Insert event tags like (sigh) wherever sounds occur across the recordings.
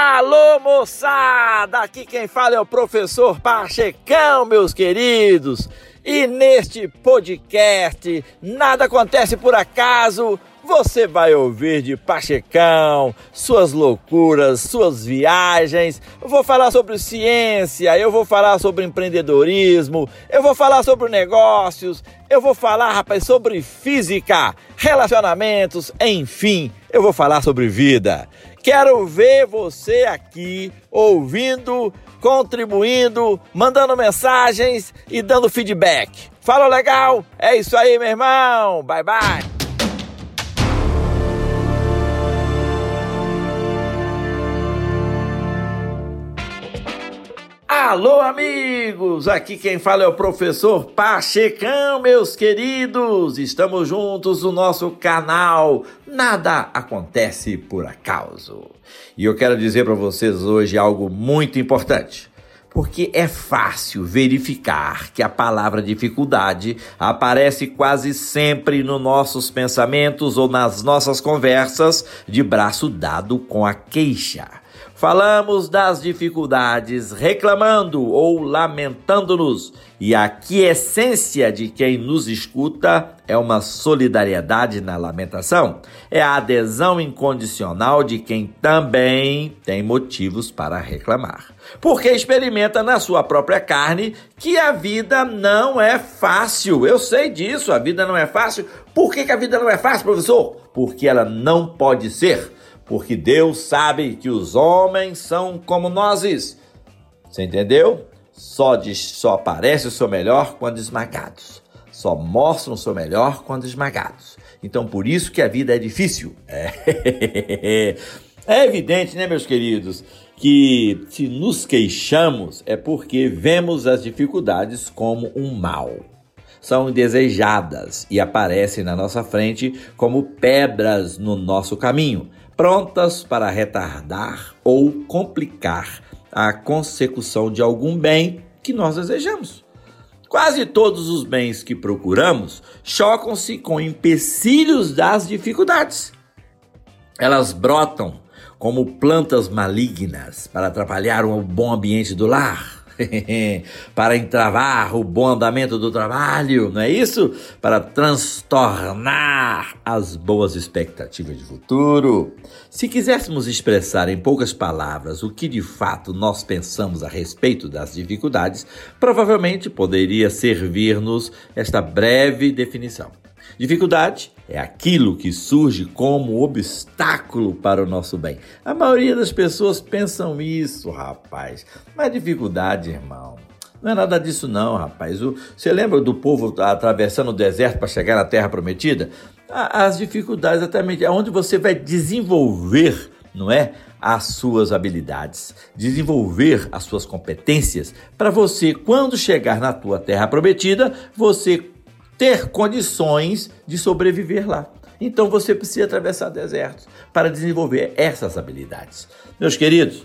Alô, moçada! Aqui quem fala é o professor Pachecão, meus queridos. E neste podcast, nada acontece por acaso. Você vai ouvir de Pachecão, suas loucuras, suas viagens. Eu vou falar sobre ciência, eu vou falar sobre empreendedorismo, eu vou falar sobre negócios, eu vou falar, rapaz, sobre física, relacionamentos, enfim, eu vou falar sobre vida. Quero ver você aqui ouvindo, contribuindo, mandando mensagens e dando feedback. Fala legal? É isso aí, meu irmão. Bye bye. Alô, amigos! Aqui quem fala é o professor Pachecão, meus queridos! Estamos juntos no nosso canal Nada Acontece por Acaso. E eu quero dizer para vocês hoje algo muito importante. Porque é fácil verificar que a palavra dificuldade aparece quase sempre nos nossos pensamentos ou nas nossas conversas de braço dado com a queixa. Falamos das dificuldades, reclamando ou lamentando-nos, e a quiescência de quem nos escuta é uma solidariedade na lamentação, é a adesão incondicional de quem também tem motivos para reclamar. Porque experimenta na sua própria carne que a vida não é fácil. Eu sei disso, a vida não é fácil. Por que, que a vida não é fácil, professor? Porque ela não pode ser porque Deus sabe que os homens são como nós. Você entendeu? Só, só aparece o seu melhor quando esmagados. Só mostram o seu melhor quando esmagados. Então, por isso que a vida é difícil. É, (laughs) é evidente, né, meus queridos, que se nos queixamos é porque vemos as dificuldades como um mal são indesejadas e aparecem na nossa frente como pedras no nosso caminho, prontas para retardar ou complicar a consecução de algum bem que nós desejamos. Quase todos os bens que procuramos chocam-se com empecilhos das dificuldades. Elas brotam como plantas malignas para atrapalhar o bom ambiente do lar (laughs) para entravar o bom andamento do trabalho, não é isso? Para transtornar as boas expectativas de futuro. Se quiséssemos expressar em poucas palavras o que de fato nós pensamos a respeito das dificuldades, provavelmente poderia servir-nos esta breve definição. Dificuldade é aquilo que surge como obstáculo para o nosso bem. A maioria das pessoas pensam isso, rapaz. Mas dificuldade, irmão. Não é nada disso não, rapaz. Você lembra do povo atravessando o deserto para chegar na terra prometida? As dificuldades até onde você vai desenvolver, não é? As suas habilidades, desenvolver as suas competências para você, quando chegar na tua terra prometida, você ter condições de sobreviver lá. Então você precisa atravessar desertos para desenvolver essas habilidades. Meus queridos,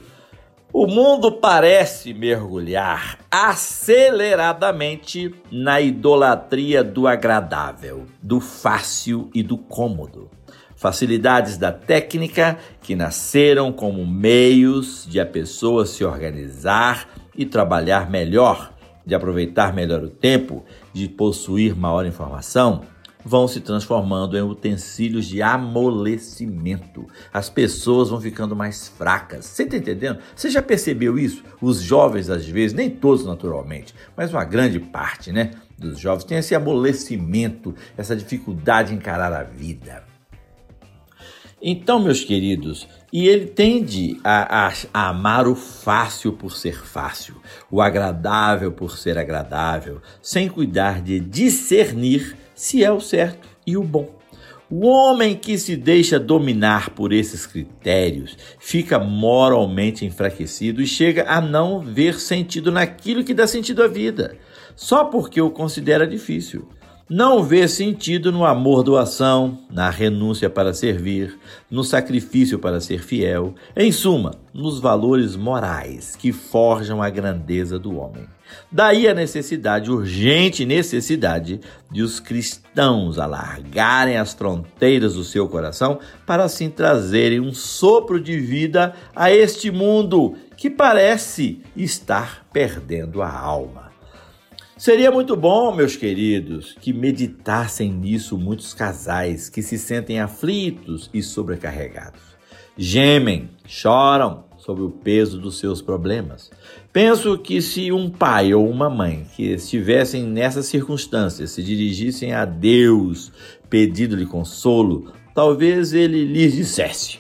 o mundo parece mergulhar aceleradamente na idolatria do agradável, do fácil e do cômodo. Facilidades da técnica que nasceram como meios de a pessoa se organizar e trabalhar melhor de aproveitar melhor o tempo, de possuir maior informação, vão se transformando em utensílios de amolecimento. As pessoas vão ficando mais fracas. Você está entendendo? Você já percebeu isso? Os jovens, às vezes, nem todos naturalmente, mas uma grande parte né, dos jovens tem esse amolecimento, essa dificuldade de encarar a vida. Então, meus queridos, e ele tende a, a, a, amar o fácil por ser fácil, o agradável por ser agradável, sem cuidar de discernir se é o certo e o bom. O homem que se deixa dominar por esses critérios fica moralmente enfraquecido e chega a não ver sentido naquilo que dá sentido à vida, só porque o considera difícil não vê sentido no amor doação, na renúncia para servir, no sacrifício para ser fiel, em suma, nos valores morais que forjam a grandeza do homem. Daí a necessidade, urgente necessidade, de os cristãos alargarem as fronteiras do seu coração para assim trazerem um sopro de vida a este mundo que parece estar perdendo a alma. Seria muito bom, meus queridos, que meditassem nisso muitos casais que se sentem aflitos e sobrecarregados. Gemem, choram sobre o peso dos seus problemas. Penso que se um pai ou uma mãe que estivessem nessas circunstâncias se dirigissem a Deus pedindo-lhe consolo, talvez ele lhes dissesse: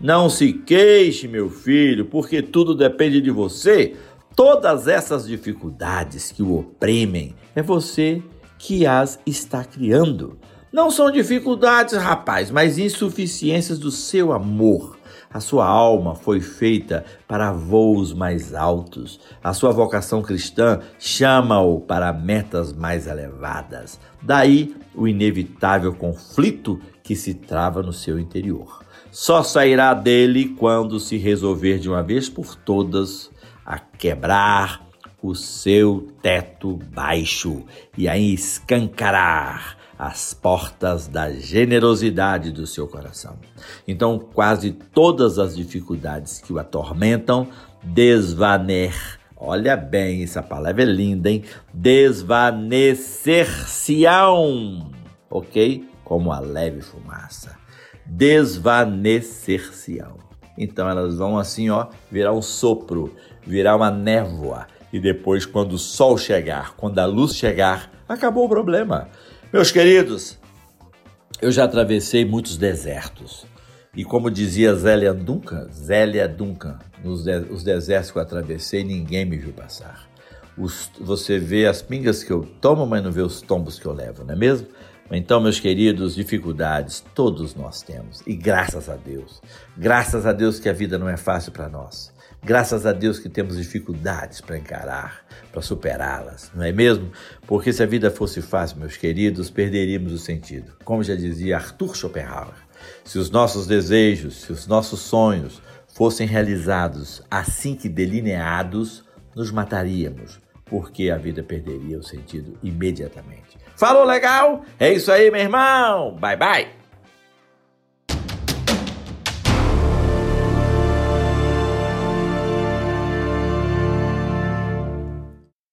Não se queixe, meu filho, porque tudo depende de você. Todas essas dificuldades que o oprimem, é você que as está criando. Não são dificuldades, rapaz, mas insuficiências do seu amor. A sua alma foi feita para voos mais altos. A sua vocação cristã chama-o para metas mais elevadas. Daí o inevitável conflito que se trava no seu interior. Só sairá dele quando se resolver de uma vez por todas a quebrar o seu teto baixo e a escancarar as portas da generosidade do seu coração. Então, quase todas as dificuldades que o atormentam desvaner. Olha bem, essa palavra é linda, hein? Desvanecer-se-ão, ok? Como a leve fumaça. Desvanecer-se-ão. Então elas vão assim, ó, virar um sopro, virar uma névoa. E depois, quando o sol chegar, quando a luz chegar, acabou o problema. Meus queridos, eu já atravessei muitos desertos. E como dizia Zélia Duncan, Zélia Duncan, nos de, os desertos que eu atravessei, ninguém me viu passar. Os, você vê as pingas que eu tomo, mas não vê os tombos que eu levo, não é mesmo? Então, meus queridos, dificuldades todos nós temos. E graças a Deus. Graças a Deus que a vida não é fácil para nós. Graças a Deus que temos dificuldades para encarar, para superá-las, não é mesmo? Porque se a vida fosse fácil, meus queridos, perderíamos o sentido. Como já dizia Arthur Schopenhauer, se os nossos desejos, se os nossos sonhos fossem realizados assim que delineados, nos mataríamos, porque a vida perderia o sentido imediatamente. Falou legal? É isso aí, meu irmão. Bye bye.